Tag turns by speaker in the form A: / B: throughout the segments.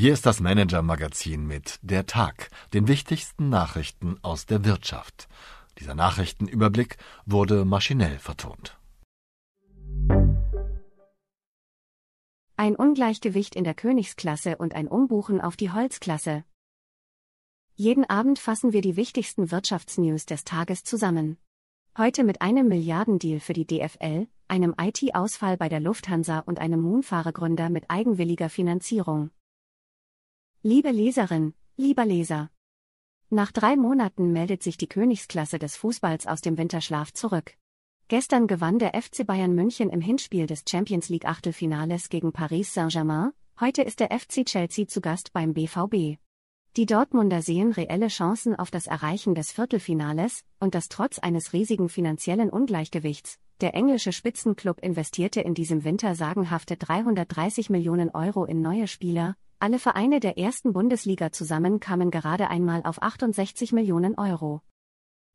A: Hier ist das Manager-Magazin mit Der Tag, den wichtigsten Nachrichten aus der Wirtschaft. Dieser Nachrichtenüberblick wurde maschinell vertont.
B: Ein Ungleichgewicht in der Königsklasse und ein Umbuchen auf die Holzklasse. Jeden Abend fassen wir die wichtigsten Wirtschaftsnews des Tages zusammen. Heute mit einem Milliardendeal für die DFL, einem IT-Ausfall bei der Lufthansa und einem Moonfahrergründer mit eigenwilliger Finanzierung. Liebe Leserin, lieber Leser. Nach drei Monaten meldet sich die Königsklasse des Fußballs aus dem Winterschlaf zurück. Gestern gewann der FC Bayern München im Hinspiel des Champions League Achtelfinales gegen Paris Saint-Germain, heute ist der FC Chelsea zu Gast beim BVB. Die Dortmunder sehen reelle Chancen auf das Erreichen des Viertelfinales, und das trotz eines riesigen finanziellen Ungleichgewichts. Der englische Spitzenclub investierte in diesem Winter sagenhafte 330 Millionen Euro in neue Spieler, alle Vereine der ersten Bundesliga zusammen kamen gerade einmal auf 68 Millionen Euro.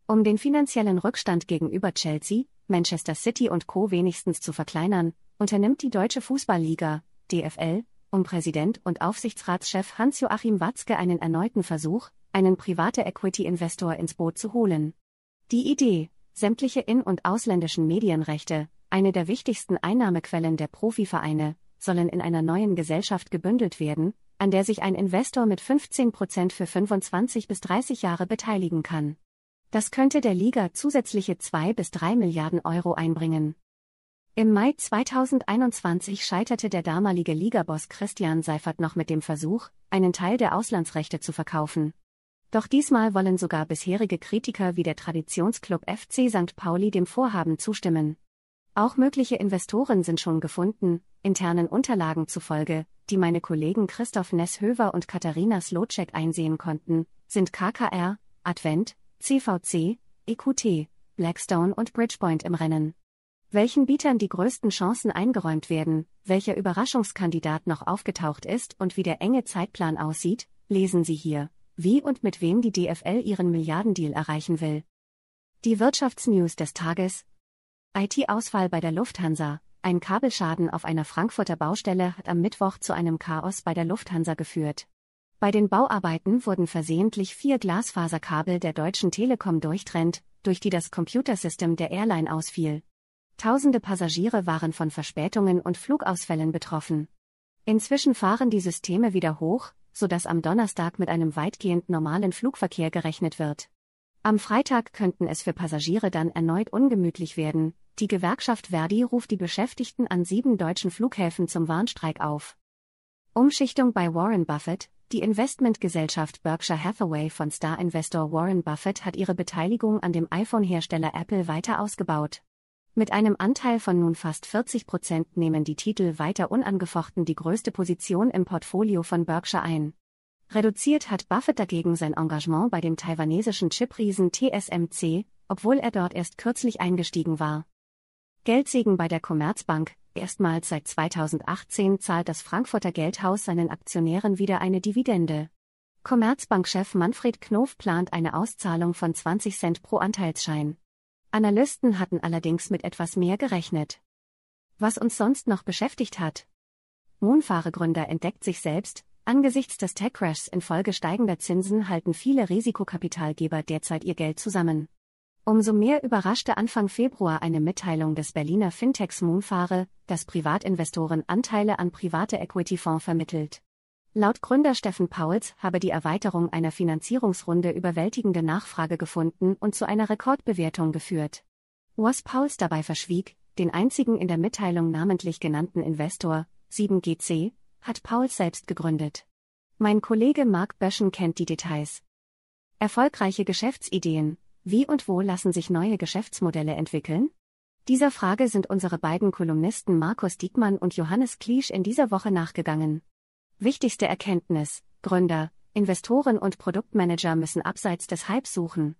B: Um den finanziellen Rückstand gegenüber Chelsea, Manchester City und Co. wenigstens zu verkleinern, unternimmt die Deutsche Fußballliga, DFL, um Präsident und Aufsichtsratschef Hans-Joachim Watzke einen erneuten Versuch, einen private Equity-Investor ins Boot zu holen. Die Idee, sämtliche in- und ausländischen Medienrechte, eine der wichtigsten Einnahmequellen der Profivereine, sollen in einer neuen Gesellschaft gebündelt werden, an der sich ein Investor mit 15 Prozent für 25 bis 30 Jahre beteiligen kann. Das könnte der Liga zusätzliche 2 bis 3 Milliarden Euro einbringen. Im Mai 2021 scheiterte der damalige Ligaboss Christian Seifert noch mit dem Versuch, einen Teil der Auslandsrechte zu verkaufen. Doch diesmal wollen sogar bisherige Kritiker wie der Traditionsclub FC St. Pauli dem Vorhaben zustimmen. Auch mögliche Investoren sind schon gefunden, internen Unterlagen zufolge, die meine Kollegen Christoph Nesshöver und Katharina Slotschek einsehen konnten, sind KKR, Advent, CVC, EQT, Blackstone und Bridgepoint im Rennen. Welchen Bietern die größten Chancen eingeräumt werden, welcher Überraschungskandidat noch aufgetaucht ist und wie der enge Zeitplan aussieht, lesen Sie hier, wie und mit wem die DFL ihren Milliardendeal erreichen will. Die Wirtschaftsnews des Tages, IT-Ausfall bei der Lufthansa. Ein Kabelschaden auf einer Frankfurter Baustelle hat am Mittwoch zu einem Chaos bei der Lufthansa geführt. Bei den Bauarbeiten wurden versehentlich vier Glasfaserkabel der Deutschen Telekom durchtrennt, durch die das Computersystem der Airline ausfiel. Tausende Passagiere waren von Verspätungen und Flugausfällen betroffen. Inzwischen fahren die Systeme wieder hoch, sodass am Donnerstag mit einem weitgehend normalen Flugverkehr gerechnet wird. Am Freitag könnten es für Passagiere dann erneut ungemütlich werden, die Gewerkschaft Verdi ruft die Beschäftigten an sieben deutschen Flughäfen zum Warnstreik auf. Umschichtung bei Warren Buffett. Die Investmentgesellschaft Berkshire Hathaway von Star-Investor Warren Buffett hat ihre Beteiligung an dem iPhone-Hersteller Apple weiter ausgebaut. Mit einem Anteil von nun fast 40 Prozent nehmen die Titel weiter unangefochten die größte Position im Portfolio von Berkshire ein. Reduziert hat Buffett dagegen sein Engagement bei dem taiwanesischen Chipriesen TSMC, obwohl er dort erst kürzlich eingestiegen war. Geldsegen bei der Commerzbank. Erstmals seit 2018 zahlt das Frankfurter Geldhaus seinen Aktionären wieder eine Dividende. Commerzbankchef Manfred Knof plant eine Auszahlung von 20 Cent pro Anteilsschein. Analysten hatten allerdings mit etwas mehr gerechnet. Was uns sonst noch beschäftigt hat. Moonfahregründer entdeckt sich selbst, angesichts des Tech-Crashs infolge steigender Zinsen halten viele Risikokapitalgeber derzeit ihr Geld zusammen. Umso mehr überraschte Anfang Februar eine Mitteilung des Berliner Fintechs Moonfare, das Privatinvestoren Anteile an private Equity-Fonds vermittelt. Laut Gründer Steffen Pauls habe die Erweiterung einer Finanzierungsrunde überwältigende Nachfrage gefunden und zu einer Rekordbewertung geführt. Was Pauls dabei verschwieg, den einzigen in der Mitteilung namentlich genannten Investor, 7GC, hat Pauls selbst gegründet. Mein Kollege Mark Böschen kennt die Details. Erfolgreiche Geschäftsideen, wie und wo lassen sich neue Geschäftsmodelle entwickeln? Dieser Frage sind unsere beiden Kolumnisten Markus Diekmann und Johannes Kliesch in dieser Woche nachgegangen. Wichtigste Erkenntnis, Gründer, Investoren und Produktmanager müssen abseits des Hypes suchen.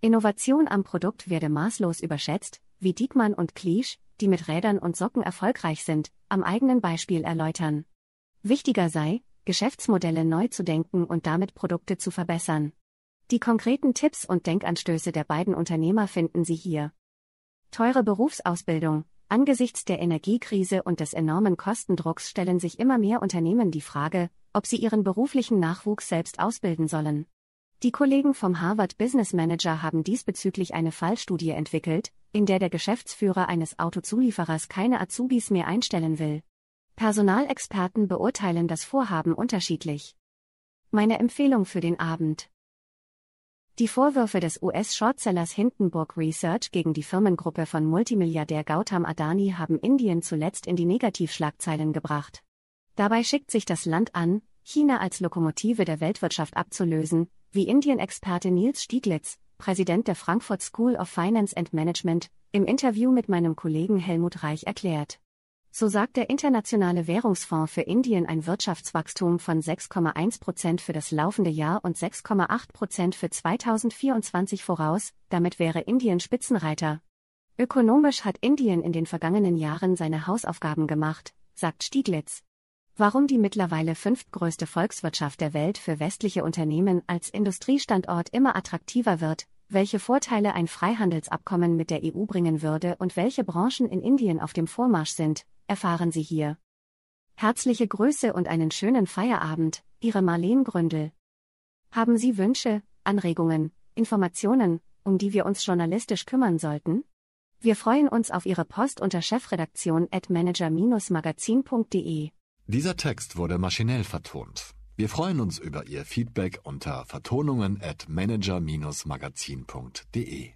B: Innovation am Produkt werde maßlos überschätzt, wie Diekmann und Kliesch, die mit Rädern und Socken erfolgreich sind, am eigenen Beispiel erläutern. Wichtiger sei, Geschäftsmodelle neu zu denken und damit Produkte zu verbessern. Die konkreten Tipps und Denkanstöße der beiden Unternehmer finden Sie hier. Teure Berufsausbildung. Angesichts der Energiekrise und des enormen Kostendrucks stellen sich immer mehr Unternehmen die Frage, ob sie ihren beruflichen Nachwuchs selbst ausbilden sollen. Die Kollegen vom Harvard Business Manager haben diesbezüglich eine Fallstudie entwickelt, in der der Geschäftsführer eines Autozulieferers keine Azubis mehr einstellen will. Personalexperten beurteilen das Vorhaben unterschiedlich. Meine Empfehlung für den Abend. Die Vorwürfe des US-Shortsellers Hindenburg Research gegen die Firmengruppe von Multimilliardär Gautam Adani haben Indien zuletzt in die Negativschlagzeilen gebracht. Dabei schickt sich das Land an, China als Lokomotive der Weltwirtschaft abzulösen, wie Indien-Experte Nils Stieglitz, Präsident der Frankfurt School of Finance and Management, im Interview mit meinem Kollegen Helmut Reich erklärt. So sagt der Internationale Währungsfonds für Indien ein Wirtschaftswachstum von 6,1 Prozent für das laufende Jahr und 6,8 Prozent für 2024 voraus, damit wäre Indien Spitzenreiter. Ökonomisch hat Indien in den vergangenen Jahren seine Hausaufgaben gemacht, sagt Stieglitz. Warum die mittlerweile fünftgrößte Volkswirtschaft der Welt für westliche Unternehmen als Industriestandort immer attraktiver wird, welche Vorteile ein Freihandelsabkommen mit der EU bringen würde und welche Branchen in Indien auf dem Vormarsch sind, erfahren Sie hier. Herzliche Grüße und einen schönen Feierabend, Ihre Marleen Gründel. Haben Sie Wünsche, Anregungen, Informationen, um die wir uns journalistisch kümmern sollten? Wir freuen uns auf Ihre Post unter chefredaktion at manager-magazin.de.
A: Dieser Text wurde maschinell vertont. Wir freuen uns über Ihr Feedback unter vertonungen at manager-magazin.de.